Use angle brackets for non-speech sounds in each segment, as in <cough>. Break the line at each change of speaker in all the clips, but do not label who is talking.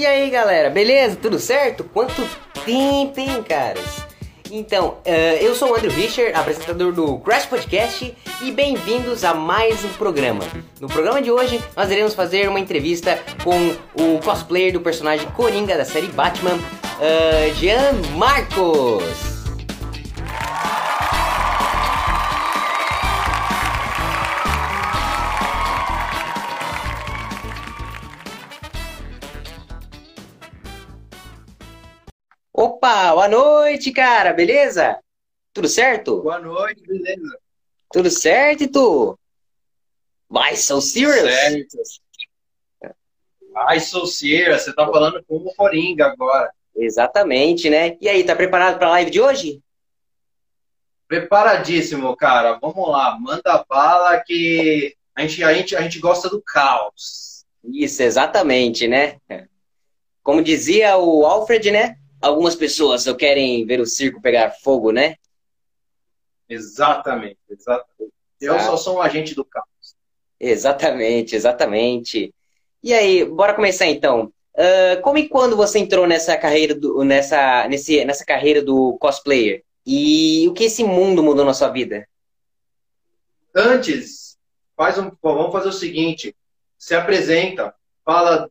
E aí galera, beleza? Tudo certo? Quanto tempo, hein, caras? Então, uh, eu sou o Andrew Fischer, apresentador do Crash Podcast, e bem-vindos a mais um programa. No programa de hoje, nós iremos fazer uma entrevista com o cosplayer do personagem Coringa da série Batman, uh, Jean Marcos. Boa noite, cara, beleza? Tudo certo?
Boa noite, beleza.
Tudo certo, e tu? Vai, so serious?
Certo. Ai, sou serious, você tá falando com o Coringa agora.
Exatamente, né? E aí, tá preparado pra live de hoje?
Preparadíssimo, cara. Vamos lá, manda bala que a gente, a gente, a gente gosta do caos.
Isso, exatamente, né? Como dizia o Alfred, né? Algumas pessoas só querem ver o circo pegar fogo, né?
Exatamente, exatamente. Eu só sou um agente do caos.
Exatamente, exatamente. E aí, bora começar então. Uh, como e quando você entrou nessa carreira do, nessa, nesse, nessa carreira do cosplayer? E o que esse mundo mudou na sua vida?
Antes, faz um, vamos fazer o seguinte: se apresenta, fala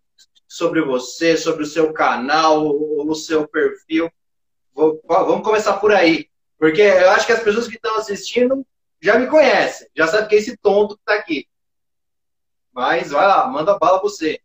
sobre você, sobre o seu canal, o seu perfil. Vou, vamos começar por aí. Porque eu acho que as pessoas que estão assistindo já me conhecem, já sabem que é esse tonto que está aqui. Mas vai lá, manda bala você.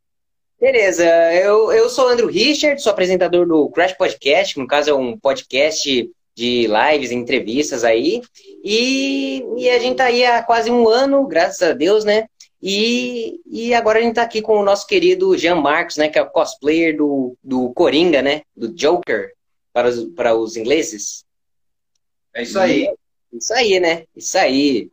Beleza, eu, eu sou Andrew Richard, sou apresentador do Crash Podcast, que no caso é um podcast de lives, entrevistas aí. E, e a gente tá aí há quase um ano, graças a Deus, né? E, e agora a gente está aqui com o nosso querido Jean Marcos, né, que é o cosplayer do, do Coringa, né, do Joker, para os, para os ingleses.
É isso aí.
E, isso aí, né? Isso aí.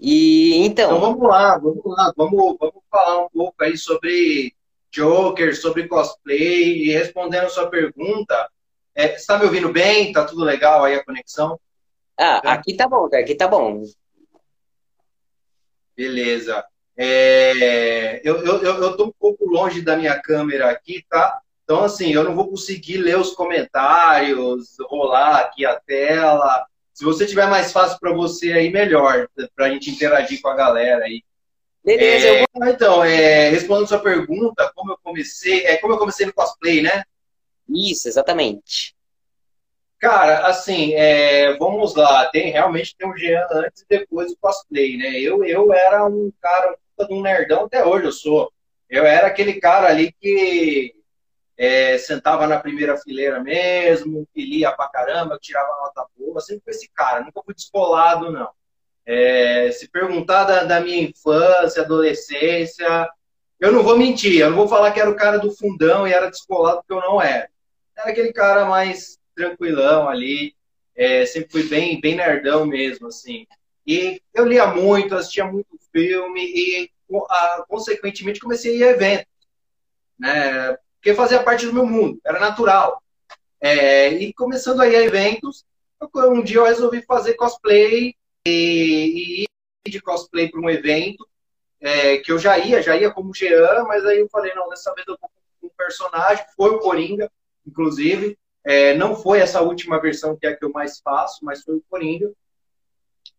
E então.
Então vamos lá, vamos lá, vamos, vamos falar um pouco aí sobre Joker, sobre cosplay e respondendo a sua pergunta. É, você está me ouvindo bem? Tá tudo legal aí a conexão?
Ah, aqui tá bom, aqui tá bom.
Beleza. É, eu, eu, eu tô um pouco longe da minha câmera aqui, tá? Então, assim, eu não vou conseguir ler os comentários, rolar aqui a tela. Se você tiver mais fácil para você aí, melhor, para a gente interagir com a galera aí.
Beleza, é,
vou... Então, é, respondendo sua pergunta, como eu comecei, é como eu comecei no cosplay, né?
Isso, exatamente.
Cara, assim, é, vamos lá, tem realmente tem um Jean antes e depois do cosplay, né? Eu, eu era um cara de um nerdão, até hoje eu sou. Eu era aquele cara ali que é, sentava na primeira fileira mesmo, que lia pra caramba, que tirava nota boa, sempre fui esse cara, nunca fui descolado, não. É, se perguntar da, da, minha infância, adolescência, eu não vou mentir, eu não vou falar que era o cara do fundão e era descolado, porque eu não era. Era aquele cara mais tranquilão ali, é, sempre fui bem, bem nerdão mesmo, assim. E eu lia muito, assistia muito filme e, consequentemente, comecei a eventos. Né? Porque fazia parte do meu mundo, era natural. É, e começando a ir a eventos, um dia eu resolvi fazer cosplay e, e ir de cosplay para um evento é, que eu já ia, já ia como Jean, mas aí eu falei, não, dessa vez eu vou com um personagem, foi o Coringa, inclusive. É, não foi essa última versão que é a que eu mais faço, mas foi o Coringa.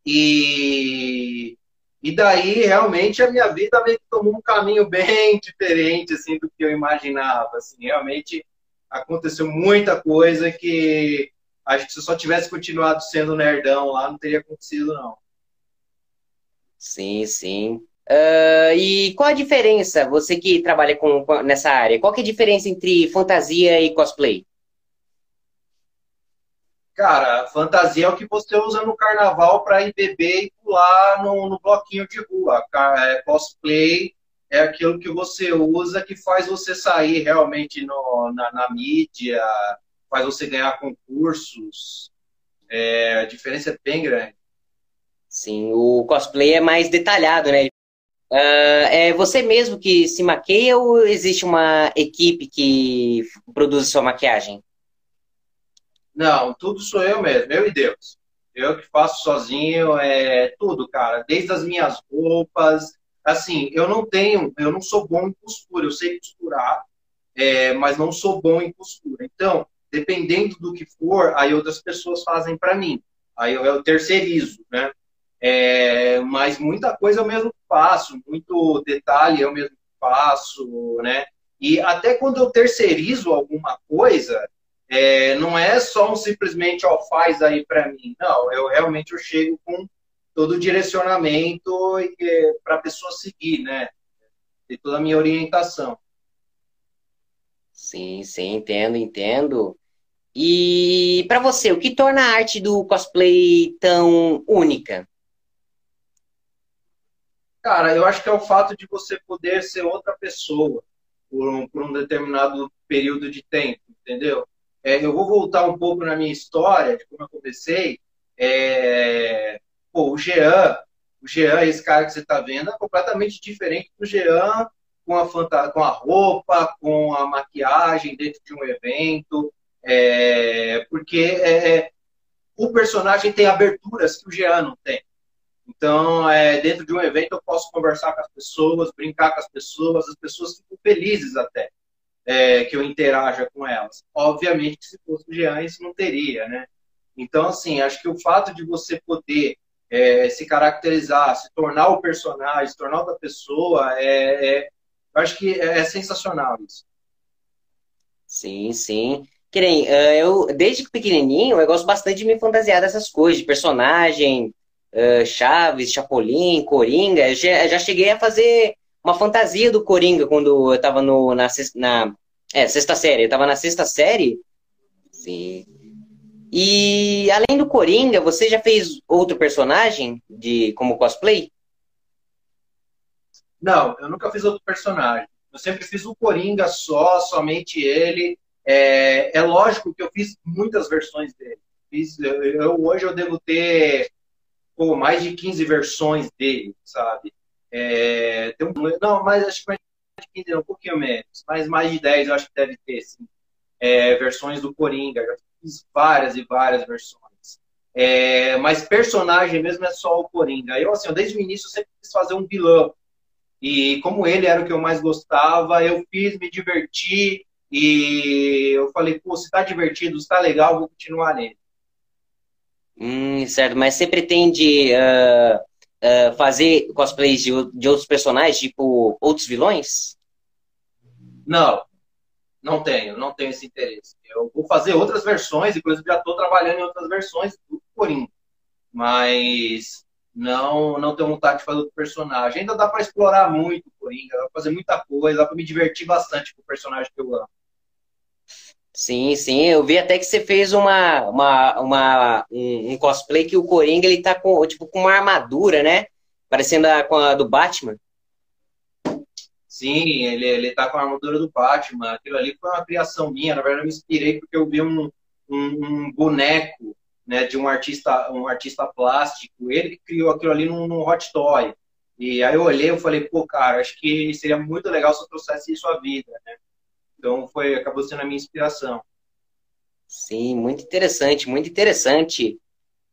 E, e daí, realmente, a minha vida meio que tomou um caminho <laughs> bem diferente, assim, do que eu imaginava, assim, realmente aconteceu muita coisa que acho que se eu só tivesse continuado sendo nerdão lá, não teria acontecido, não.
Sim, sim. Uh, e qual a diferença, você que trabalha com, nessa área, qual é a diferença entre fantasia e cosplay?
Cara, fantasia é o que você usa no carnaval para ir beber e pular no, no bloquinho de rua. É, cosplay é aquilo que você usa que faz você sair realmente no, na, na mídia, faz você ganhar concursos. É, a diferença é bem grande.
Sim, o cosplay é mais detalhado, né? Uh, é você mesmo que se maqueia ou existe uma equipe que produz sua maquiagem?
Não, tudo sou eu mesmo, eu e Deus. Eu que faço sozinho, é tudo, cara. Desde as minhas roupas. Assim, eu não tenho, eu não sou bom em costura, eu sei costurar. é, mas não sou bom em costura. Então, dependendo do que for, aí outras pessoas fazem para mim. Aí eu, eu terceirizo, né? É, mas muita coisa eu mesmo faço, muito detalhe eu mesmo faço, né? E até quando eu terceirizo alguma coisa, é, não é só um simplesmente, ó, faz aí para mim. Não, eu realmente eu chego com todo o direcionamento para a pessoa seguir, né? E toda a minha orientação.
Sim, sim, entendo, entendo. E para você, o que torna a arte do cosplay tão única?
Cara, eu acho que é o fato de você poder ser outra pessoa por um, por um determinado período de tempo, entendeu? É, eu vou voltar um pouco na minha história, de como eu comecei. É, pô, o Jean, o Jean, esse cara que você está vendo, é completamente diferente do Jean com a, fanta com a roupa, com a maquiagem dentro de um evento, é, porque é, é, o personagem tem aberturas que o Jean não tem. Então, é, dentro de um evento, eu posso conversar com as pessoas, brincar com as pessoas, as pessoas ficam felizes até é, que eu interaja com elas. Obviamente se fosse o Jean, isso não teria, né? Então, assim, acho que o fato de você poder é, se caracterizar, se tornar o personagem, se tornar outra pessoa, é, é acho que é, é sensacional isso.
Sim, sim. Que nem, eh, eu, desde pequenininho, eu gosto bastante de me fantasiar dessas coisas, de personagem, uh, Chaves, Chapolin, Coringa. Eu já, cheguei a fazer uma fantasia do Coringa quando eu tava no, na, na é, sexta série. Eu tava na sexta série. Sim. E além do Coringa, você já fez outro personagem de como cosplay?
Não, eu nunca fiz outro personagem. Eu sempre fiz o Coringa só, somente ele. É, é lógico que eu fiz muitas versões dele. Fiz, eu, eu, hoje eu devo ter pô, mais de 15 versões dele, sabe? É, um, não, mas acho que mais de 15, um pouquinho menos. Mas mais de 10 eu acho que deve ter, sim. É, versões do Coringa. Já fiz várias e várias versões. É, mas personagem mesmo é só o Coringa. Eu, assim, desde o início, sempre quis fazer um vilão. E como ele era o que eu mais gostava, eu fiz, me diverti. E eu falei, pô, se tá divertido, se tá legal, vou continuar nele.
Hum, certo, mas você pretende uh, uh, fazer cosplays de, de outros personagens, tipo outros vilões?
Não, não tenho, não tenho esse interesse. Eu vou fazer outras versões, inclusive já estou trabalhando em outras versões do Coringa. Mas não não tenho vontade de fazer outro personagem. Ainda dá para explorar muito o Coringa, dá para fazer muita coisa, dá para me divertir bastante com o personagem que eu amo.
Sim, sim, eu vi até que você fez uma, uma, uma um, um, cosplay que o Coringa ele tá com tipo com uma armadura, né? Parecendo a, com a do Batman.
Sim, ele, ele tá com a armadura do Batman. Aquilo ali foi uma criação minha. Na verdade, eu me inspirei porque eu vi um, um, um boneco né, de um artista, um artista plástico. Ele que criou aquilo ali num, num hot toy. E aí eu olhei e falei, pô, cara, acho que seria muito legal se eu trouxesse isso à vida, né? Então foi acabou sendo a minha inspiração.
Sim, muito interessante, muito interessante.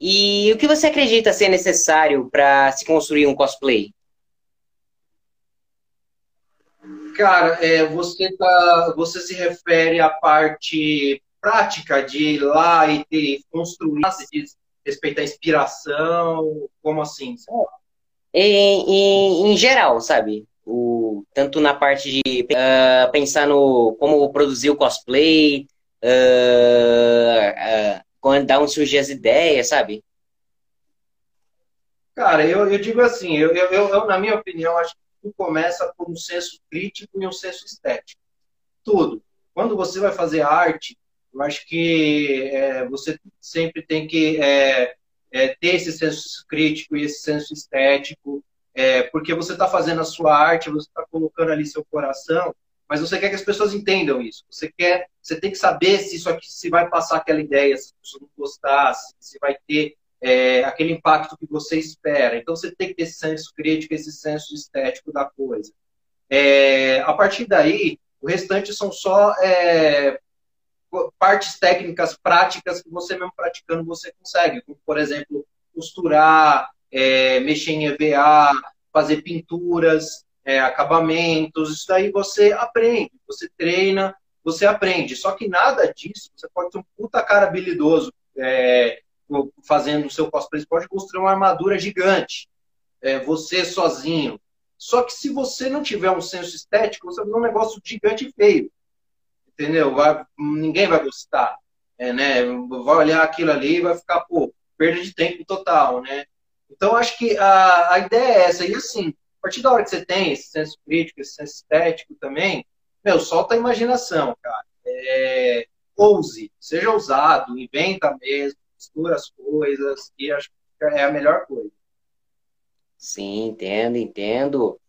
E o que você acredita ser necessário para se construir um cosplay?
Cara, é, você tá, você se refere à parte prática de ir lá e ter, construir, respeitar a inspiração, como assim?
Em, em, em geral, sabe? o, tanto na parte de uh, pensar no como produzir o cosplay, uh, uh, quando dá um surgir as ideias, sabe?
Cara, eu, eu digo assim, eu, eu, eu, na minha opinião, acho que tudo começa por um senso crítico e um senso estético. Tudo. Quando você vai fazer arte, eu acho que é, você sempre tem que é, é, ter esse senso crítico e esse senso estético é, porque você está fazendo a sua arte, você está colocando ali seu coração, mas você quer que as pessoas entendam isso. Você quer, você tem que saber se isso aqui se vai passar aquela ideia, se as pessoas não gostar, se, se vai ter é, aquele impacto que você espera. Então você tem que ter esse senso crítico, esse senso estético da coisa. É, a partir daí, o restante são só é, partes técnicas, práticas que você mesmo praticando você consegue, como por exemplo costurar, é, mexer em EVA, fazer pinturas. é, acabamentos, isso daí você aprende, você treina, você aprende. Só que nada disso, você pode ter um puta cara habilidoso é, fazendo o seu cosplay, você pode construir uma armadura gigante, é, você sozinho. Só que se você não tiver um senso estético, você vai fazer um negócio gigante e feio. Entendeu? Vai, ninguém vai gostar. É, né? Vai olhar aquilo ali e vai ficar, pô, perda de tempo total, né? Então, acho que a, a ideia é essa. E assim, a partir da hora que você tem esse senso crítico, esse senso estético também, meu, solta a imaginação, cara. É, ouse, seja ousado, inventa mesmo, mistura as coisas, e acho que é a melhor coisa.
Sim, entendo, entendo.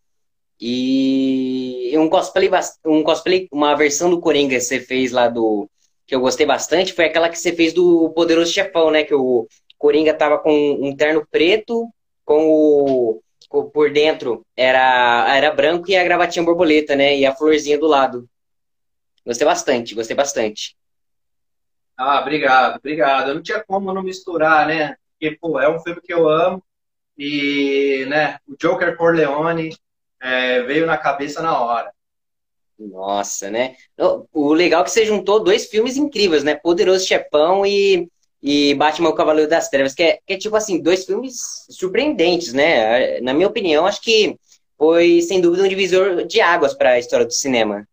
E um cosplay, um cosplay, uma versão do Coringa que você fez lá do. que eu gostei bastante foi aquela que você fez do Poderoso Chefão, né? Que Coringa tava com um terno preto, com o. Com, por dentro era, era branco e a gravatinha borboleta, né? E a florzinha do lado. Gostei bastante, gostei bastante.
Ah, obrigado, obrigado. Eu não tinha como não misturar, né? Porque, pô, é um filme que eu amo. E, né, o Joker Corleone é, veio na cabeça na hora.
Nossa, né? O legal é que você juntou dois filmes incríveis, né? Poderoso Chepão e, e Batman o Cavaleiro das Trevas, que é, que é tipo assim, dois filmes surpreendentes, né? Na minha opinião, acho que foi sem dúvida um divisor de águas para a história do cinema.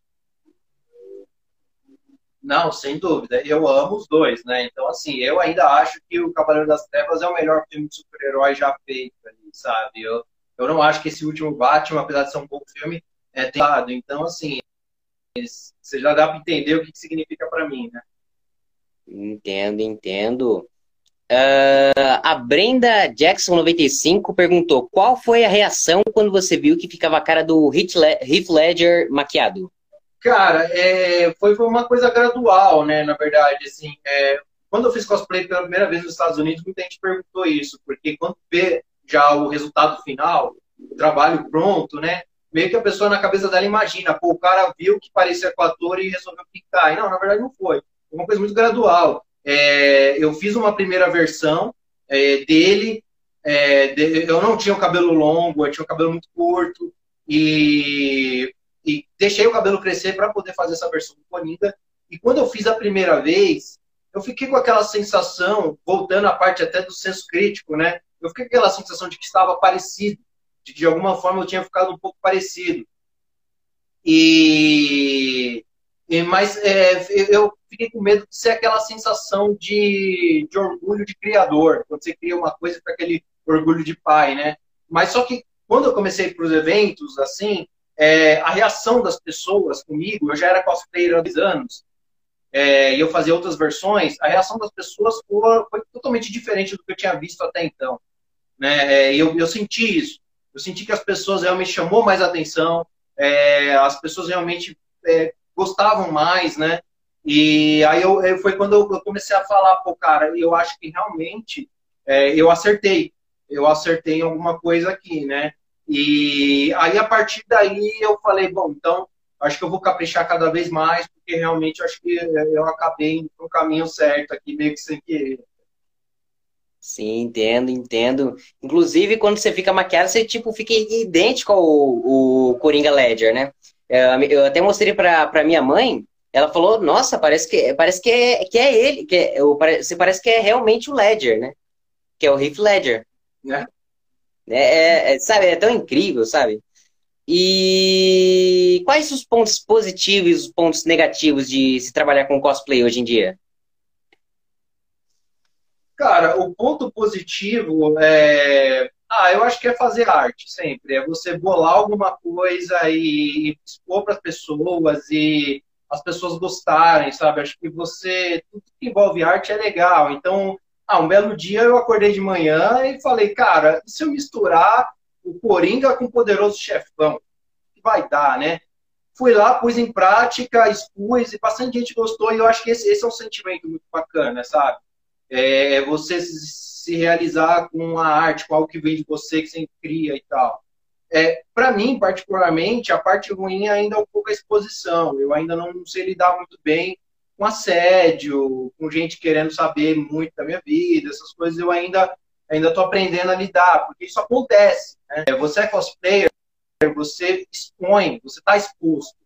Não, sem dúvida. Eu amo os dois, né? Então, assim, eu ainda acho que o Cavaleiro das Trevas é o melhor filme de super-herói já feito sabe? Eu, eu não acho que esse último Batman, apesar de ser um bom filme, é tentado. Então, assim, você já dá para entender o que significa para mim, né?
Entendo, entendo. Uh, a Brenda Jackson 95 perguntou: qual foi a reação quando você viu que ficava a cara do Heath Ledger maquiado?
Cara, é, foi, foi uma coisa gradual, né? Na verdade, assim, é, quando eu fiz cosplay pela primeira vez nos Estados Unidos, muita gente perguntou isso, porque quando vê já o resultado final, o trabalho pronto, né? Meio que a pessoa na cabeça dela imagina, pô, o cara viu que parecia com ator e resolveu ficar. E não, na verdade não foi. Uma coisa muito gradual. É, eu fiz uma primeira versão é, dele, é, de, eu não tinha o cabelo longo, eu tinha o cabelo muito curto, e e deixei o cabelo crescer para poder fazer essa versão do Coringa. E quando eu fiz a primeira vez, eu fiquei com aquela sensação, voltando à parte até do senso crítico, né? Eu fiquei com aquela sensação de que estava parecido, de de alguma forma eu tinha ficado um pouco parecido. E, e mas é, eu fiquei com medo de ser aquela sensação de, de orgulho de criador, quando você cria uma coisa com aquele orgulho de pai, né? Mas só que quando eu comecei para os eventos, assim, é, a reação das pessoas comigo, eu já era cosplayer há 10 anos, é, e eu fazia outras versões, a reação das pessoas foi, foi, totalmente diferente do que eu tinha visto até então. Né? É, eu, eu senti isso. Eu senti que as pessoas realmente chamou mais atenção, é, as pessoas realmente é, gostavam mais, né? E aí eu, eu foi quando eu, comecei a falar, pô, cara, eu acho que realmente é, eu acertei. Eu acertei em alguma coisa aqui, né? E aí, a partir daí, eu falei, bom, então, acho que eu vou caprichar cada vez mais, porque realmente acho que eu acabei no caminho certo aqui, meio que sem querer.
Sim, entendo, entendo. Inclusive, quando você fica maquiado, você tipo fica idêntico ao, ao Coringa Ledger, né? É, eu até mostrei pra minha mãe, ela falou, nossa, parece que, parece que, é, que é ele, que é, você parece que é realmente o Ledger, né? Que é o Heath Ledger. Né? É, é, é, sabe, é tão incrível, sabe? E quais os pontos positivos e os pontos negativos de se trabalhar com cosplay hoje em dia?
Cara, o ponto positivo é. Ah, eu acho que é fazer arte sempre. É você bolar alguma coisa e expor para as pessoas e as pessoas gostarem, sabe? Acho que você. Tudo que envolve arte é legal. Então, ah, um belo dia eu acordei de manhã e falei, cara, e se eu misturar o Coringa com o Poderoso Chefão? vai dar, né? Fui lá, pus em prática, expus e bastante gente gostou e eu acho que esse, esse é um sentimento muito bacana, sabe? É você se realizar com a arte, com algo que vem de você, que você cria e tal. É, para mim, particularmente, a parte ruim ainda é um pouco a exposição. Eu ainda não sei lidar muito bem com assédio, com gente querendo saber muito da minha vida, essas coisas eu ainda ainda estou aprendendo a lidar, porque isso acontece. Né? Você é cosplayer, você expõe, você está exposto.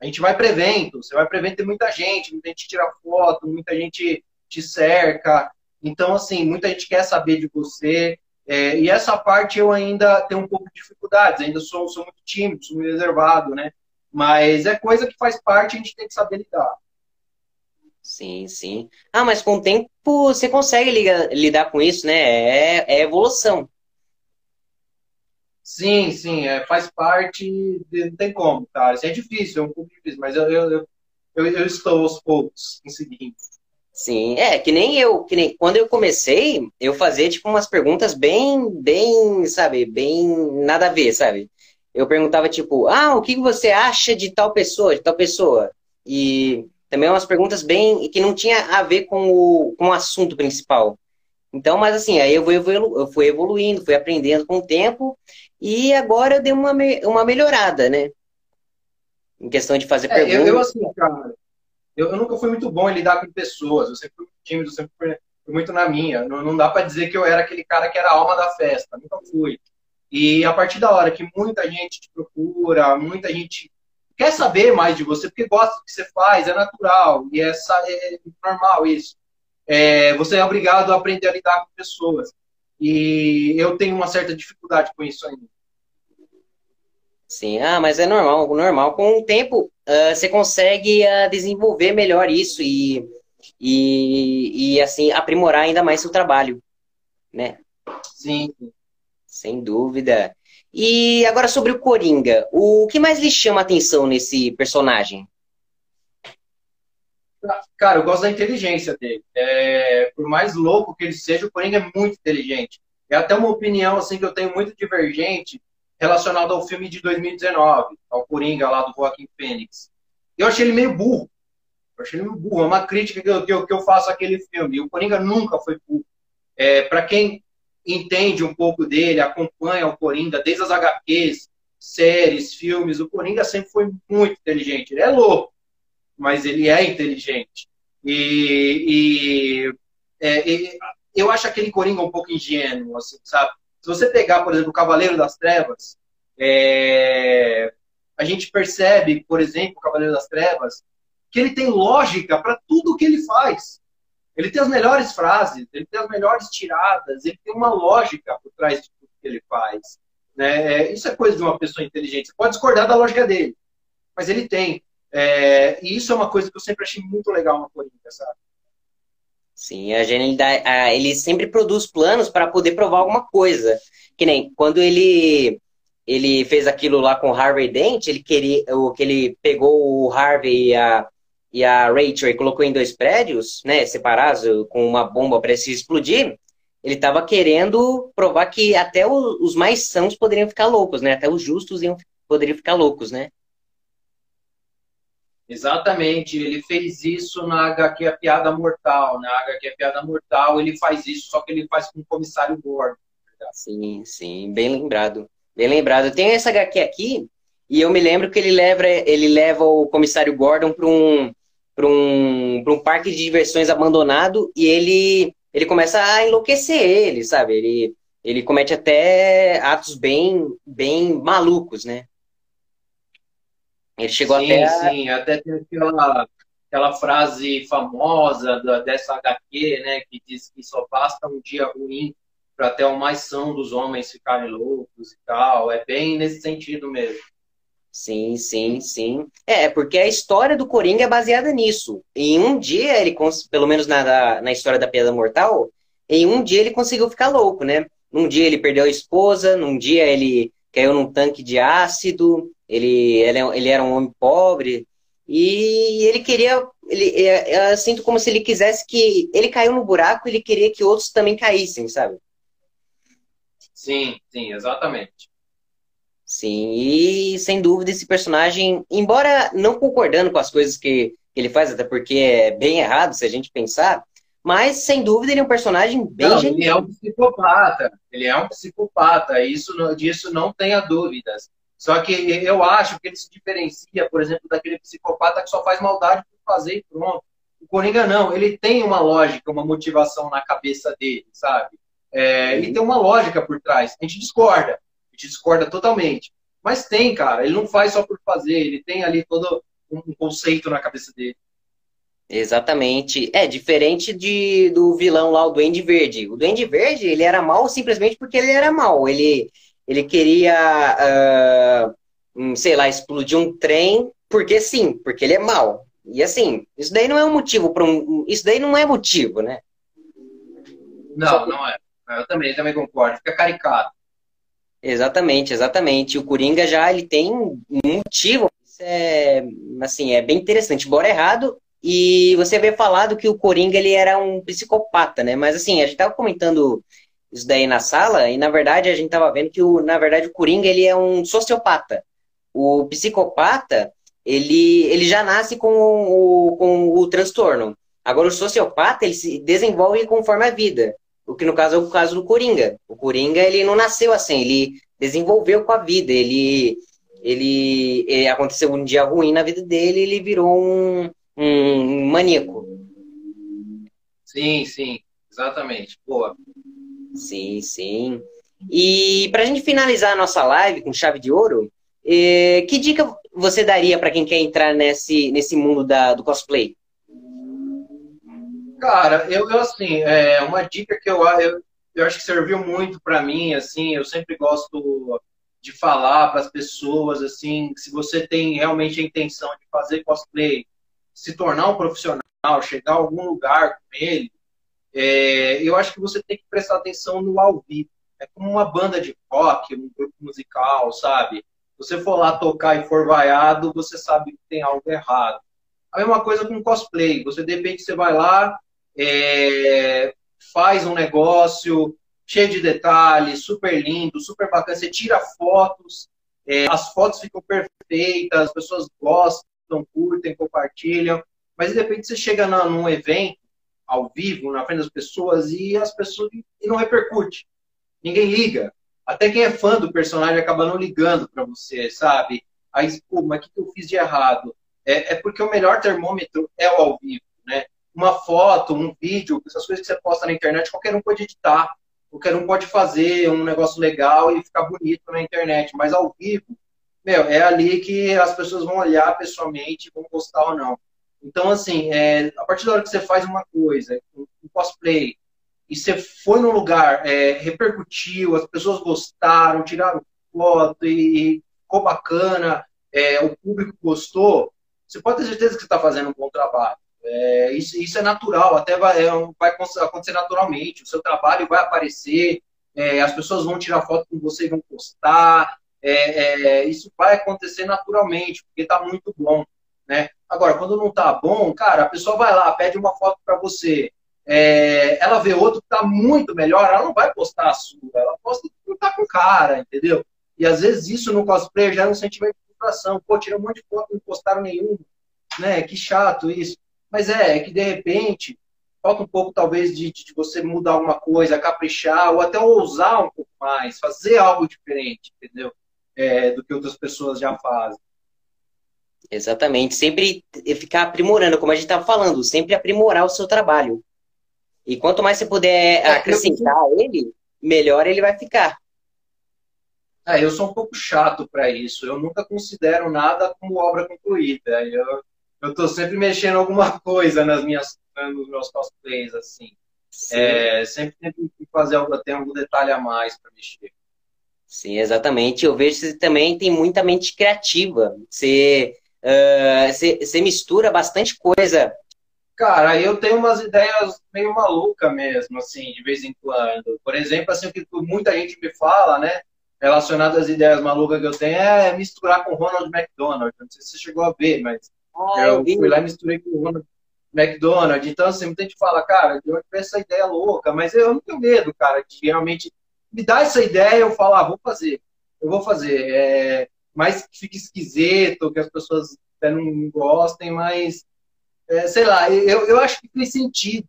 A gente vai para evento, você vai para evento tem muita gente, muita gente tira foto, muita gente te cerca. Então, assim, muita gente quer saber de você. É, e essa parte eu ainda tenho um pouco de dificuldades, ainda sou, sou muito tímido, sou muito reservado, né? Mas é coisa que faz parte, a gente tem que saber lidar.
Sim, sim. Ah, mas com o tempo você consegue ligar, lidar com isso, né? É, é evolução.
Sim, sim, é, faz parte, não tem como, cara. Isso é difícil, é um pouco difícil, mas eu, eu, eu, eu estou aos poucos conseguindo.
Sim, é, que nem eu, que nem quando eu comecei, eu fazia tipo umas perguntas bem, bem, sabe, bem nada a ver, sabe? Eu perguntava tipo, ah, o que você acha de tal pessoa, de tal pessoa? E também umas perguntas bem que não tinha a ver com o, com o assunto principal. Então, mas assim, aí eu fui, evolu eu fui evoluindo, fui aprendendo com o tempo, e agora eu dei uma, uma melhorada, né? Em questão de fazer é, perguntas.
Eu, eu, assim, cara, eu, eu, nunca fui muito bom em lidar com pessoas, eu sempre fui tímido, sempre fui, muito na minha. Não, não dá para dizer que eu era aquele cara que era a alma da festa, nunca fui. E a partir da hora que muita gente te procura, muita gente quer saber mais de você, porque gosta do que você faz, é natural, e é, é normal isso. É, você é obrigado a aprender a lidar com pessoas. E eu tenho uma certa dificuldade com isso ainda.
Sim, ah, mas é normal, normal. Com o tempo, uh, você consegue uh, desenvolver melhor isso e, e, e, assim, aprimorar ainda mais seu trabalho, né?
Sim.
Sem dúvida. E agora sobre o Coringa, o que mais lhe chama a atenção nesse personagem?
Cara, eu gosto da inteligência dele. É, por mais louco que ele seja, o Coringa é muito inteligente. É até uma opinião assim que eu tenho muito divergente relacionada ao filme de 2019, ao Coringa lá do Joaquim Fênix. Eu achei ele meio burro. Eu achei ele meio burro. É uma crítica que eu, que eu, que eu faço àquele filme. E o Coringa nunca foi burro. É, Para quem entende um pouco dele, acompanha o Coringa desde as HQs, séries, filmes. O Coringa sempre foi muito inteligente. Ele é louco, mas ele é inteligente. E, e, é, e eu acho aquele Coringa um pouco ingênuo, assim, sabe? Se você pegar, por exemplo, o Cavaleiro das Trevas, é, a gente percebe, por exemplo, o Cavaleiro das Trevas, que ele tem lógica para tudo que ele faz. Ele tem as melhores frases, ele tem as melhores tiradas, ele tem uma lógica por trás de tudo que ele faz. Né? É, isso é coisa de uma pessoa inteligente. Você pode discordar da lógica dele, mas ele tem. É, e isso é uma coisa que eu sempre achei muito legal no Corinthians, sabe?
Sim, a genialidade, ele sempre produz planos para poder provar alguma coisa. Que nem quando ele ele fez aquilo lá com o Harvey Dent, ele queria, o que ele pegou o Harvey e a e a Rachel e colocou em dois prédios, né, separados, com uma bomba para se explodir, ele estava querendo provar que até os mais sãos poderiam ficar loucos, né? Até os justos iam, poderiam ficar loucos, né?
Exatamente, ele fez isso na HQ A Piada Mortal. Na HQ A Piada Mortal, ele faz isso, só que ele faz com o comissário Gordon.
Sim, sim, bem lembrado. Bem lembrado. Tem essa HQ aqui, e eu me lembro que ele leva, ele leva o comissário Gordon para um, um, um parque de diversões abandonado e ele, ele começa a enlouquecer ele, sabe? Ele, ele comete até atos bem, bem malucos, né?
Ele chegou sim, até. Sim, até tem aquela, aquela frase famosa da, dessa HQ, né? Que diz que só basta um dia ruim para até o mais são dos homens ficarem loucos e tal. É bem nesse sentido mesmo.
Sim, sim, sim. É, porque a história do Coringa é baseada nisso. Em um dia, ele, pelo menos na, na história da Piada Mortal, em um dia ele conseguiu ficar louco, né? Num dia ele perdeu a esposa, num dia ele caiu num tanque de ácido, ele, ele, ele era um homem pobre, e ele queria. Ele, é, eu sinto como se ele quisesse que. Ele caiu no buraco, ele queria que outros também caíssem, sabe?
Sim, sim, exatamente.
Sim, e sem dúvida esse personagem, embora não concordando com as coisas que ele faz, até porque é bem errado se a gente pensar, mas sem dúvida ele é um personagem bem
não, Ele é um psicopata, ele é um psicopata, isso disso não tenha dúvidas. Só que eu acho que ele se diferencia, por exemplo, daquele psicopata que só faz maldade por fazer e pronto. O Coringa não, ele tem uma lógica, uma motivação na cabeça dele, sabe? É, ele tem uma lógica por trás. A gente discorda, gente discorda totalmente. Mas tem, cara. Ele não faz só por fazer. Ele tem ali todo um conceito na cabeça dele.
Exatamente. É diferente de, do vilão lá, o Duende Verde. O Duende Verde, ele era mal simplesmente porque ele era mal. Ele, ele queria, uh, sei lá, explodir um trem porque sim, porque ele é mal. E assim, isso daí não é um motivo para um. Isso daí não é motivo, né?
Não, não é. Eu também, também concordo. Fica caricato.
Exatamente, exatamente. O Coringa já ele tem um motivo. Isso é, assim, é bem interessante. Embora errado, e você havia falado que o Coringa ele era um psicopata, né? Mas assim, a gente tava comentando isso daí na sala e na verdade a gente tava vendo que o, na verdade o Coringa ele é um sociopata. O psicopata, ele, ele já nasce com o, com o transtorno. Agora o sociopata, ele se desenvolve conforme a vida. O que no caso é o caso do Coringa. O Coringa, ele não nasceu assim, ele desenvolveu com a vida. Ele, ele, ele aconteceu um dia ruim na vida dele, ele virou um, um maníaco.
Sim, sim, exatamente. Boa.
Sim, sim. E para a gente finalizar a nossa live com chave de ouro, eh, que dica você daria para quem quer entrar nesse, nesse mundo da, do cosplay?
Cara, eu, eu assim, é, uma dica que eu, eu, eu acho que serviu muito para mim, assim, eu sempre gosto de falar para as pessoas, assim, se você tem realmente a intenção de fazer cosplay, se tornar um profissional, chegar a algum lugar com ele, é, eu acho que você tem que prestar atenção no ao vivo. É como uma banda de rock, um grupo musical, sabe? você for lá tocar e for vaiado, você sabe que tem algo errado. A mesma coisa com cosplay. Você, de repente, você vai lá, é, faz um negócio cheio de detalhes, super lindo, super bacana. Você tira fotos, é, as fotos ficam perfeitas, as pessoas gostam, curtem, compartilham. Mas de repente você chega na, num evento ao vivo, na frente das pessoas, e as pessoas e não repercute. Ninguém liga. Até quem é fã do personagem acaba não ligando para você, sabe? Aí, pô, mas o que, eu fiz de errado? É, é, porque o melhor termômetro é o ao vivo, né? Uma foto, um vídeo, essas coisas que você posta na internet, qualquer um pode editar, qualquer um pode fazer um negócio legal e ficar bonito na internet, mas ao vivo, meu, é ali que as pessoas vão olhar pessoalmente, vão gostar ou não. Então, assim, é, a partir da hora que você faz uma coisa, um cosplay, e você foi num lugar, é, repercutiu, as pessoas gostaram, tiraram foto e, e ficou bacana, é, o público gostou, você pode ter certeza que você está fazendo um bom trabalho. É, isso, isso, é natural, até vai, é, vai, acontecer naturalmente. O seu trabalho vai aparecer, é, as pessoas vão tirar foto com você e vão postar. É, é, isso vai acontecer naturalmente, porque está muito bom. Né? Agora, quando não está bom, cara, a pessoa vai lá, pede uma foto para você é, ela vê outro que está muito melhor, ela não vai postar a sua, ela posta que está com cara, entendeu? E às vezes isso no cosplay já um sentimento de frustração. Pô, tirei um monte de foto não postaram nenhuma. Né? Que chato isso. Mas é, é que de repente falta um pouco, talvez, de, de você mudar alguma coisa, caprichar, ou até ousar um pouco mais, fazer algo diferente, entendeu? É, do que outras pessoas já fazem.
Exatamente. Sempre ficar aprimorando, como a gente estava falando, sempre aprimorar o seu trabalho. E quanto mais você puder é, acrescentar eu... ele, melhor ele vai ficar.
É, eu sou um pouco chato para isso. Eu nunca considero nada como obra concluída. Eu, eu tô sempre mexendo alguma coisa nas minhas, nos meus cosplays, assim. É, sempre que fazer algo, tem algum detalhe a mais para mexer.
Sim, exatamente. Eu vejo que você também tem muita mente criativa. Você, uh, você, você mistura bastante coisa
Cara, eu tenho umas ideias meio malucas mesmo, assim, de vez em quando. Por exemplo, assim, o que muita gente me fala, né, relacionado às ideias malucas que eu tenho, é misturar com Ronald McDonald. Não sei se você chegou a ver, mas ah, eu, fui lá e misturei com o Ronald McDonald. Então, assim, muita gente fala, cara, eu tive essa ideia louca, mas eu não tenho medo, cara, de realmente me dar essa ideia eu falar, ah, vou fazer, eu vou fazer. É, mais que fique esquisito, que as pessoas até não gostem, mas é, sei lá, eu, eu acho que fez sentido.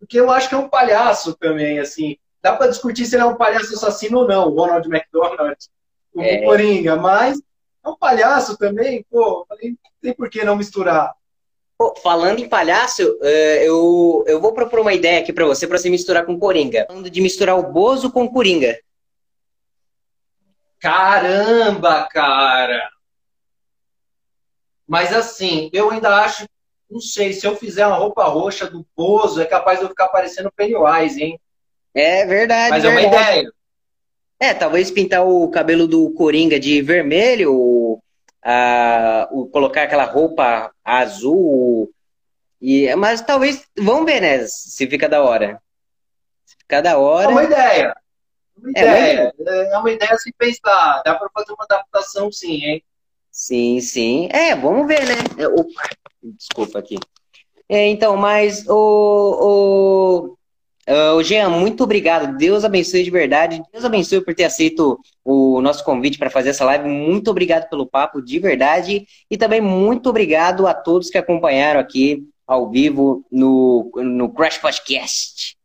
Porque eu acho que é um palhaço também, assim. Dá para discutir se ele é um palhaço assassino ou não, o Ronald McDonald, o é. Coringa, mas é um palhaço também, pô, não tem por que não misturar.
Pô, falando em palhaço, é, eu, eu vou propor uma ideia aqui para você, para você misturar com Coringa. Falando de misturar o Bozo com o Coringa.
Caramba, cara! Mas assim, eu ainda acho, não sei, se eu fizer uma roupa roxa do Pozo, é capaz de eu ficar parecendo Pennywise, hein?
É verdade.
Mas
verdade.
é uma ideia.
É, talvez pintar o cabelo do Coringa de vermelho, ou, a, ou colocar aquela roupa azul. E, mas talvez, vamos ver, né? Se fica da hora. Se ficar da hora.
É uma ideia. Uma é, ideia. É uma ideia se pensar. Dá para fazer uma adaptação, sim, hein?
Sim, sim. É, vamos ver, né? Opa, desculpa aqui. É, então, mas o, o, Uh, Jean, muito obrigado. Deus abençoe de verdade. Deus abençoe por ter aceito o nosso convite para fazer essa live. Muito obrigado pelo papo, de verdade. E também muito obrigado a todos que acompanharam aqui ao vivo no, no Crash Podcast.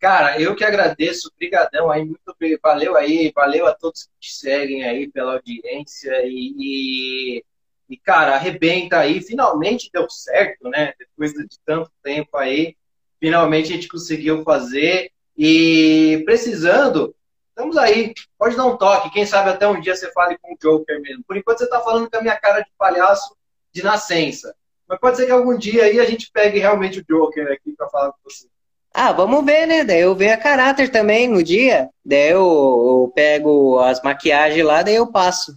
Cara, eu que agradeço, brigadão aí, muito valeu aí, valeu a todos que te seguem aí pela audiência e, e, e cara, arrebenta aí, finalmente deu certo, né? Depois de tanto tempo aí, finalmente a gente conseguiu fazer e precisando, estamos aí. Pode dar um toque, quem sabe até um dia você fale com o Joker mesmo. Por enquanto você está falando com a minha cara de palhaço de nascença. Mas pode ser que algum dia aí a gente pegue realmente o Joker aqui para falar com você.
Ah, vamos ver, né? Daí eu venho a caráter também no dia. Daí eu, eu pego as maquiagens lá, daí eu passo.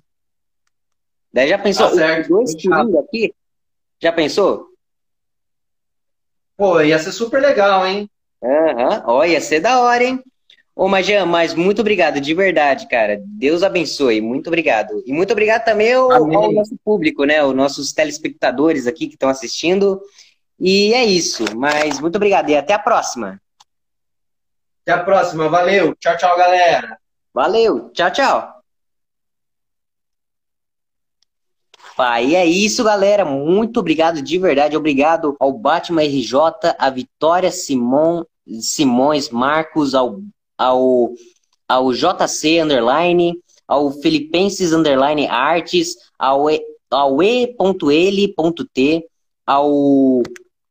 Daí já pensou?
Tá certo.
Dois aqui? Já pensou?
Pô, ia ser super legal, hein?
Aham, uhum. ó, ia ser da hora, hein? Ô, Majan, mas muito obrigado, de verdade, cara. Deus abençoe, muito obrigado. E muito obrigado também ao, ao nosso público, né? Os nossos telespectadores aqui que estão assistindo. E é isso, mas muito obrigado e até a próxima.
Até a próxima, valeu. Tchau, tchau, galera.
Valeu, tchau, tchau. E é isso, galera. Muito obrigado de verdade. Obrigado ao Batman RJ, a Vitória Simon, Simões Marcos, ao, ao, ao JC Underline, ao Filipenses Underline Artes, ao, ao E.L.T, ao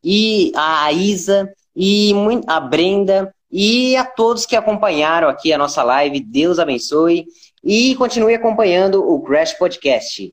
e a Isa e a Brenda e a todos que acompanharam aqui a nossa live. Deus abençoe e continue acompanhando o Crash Podcast.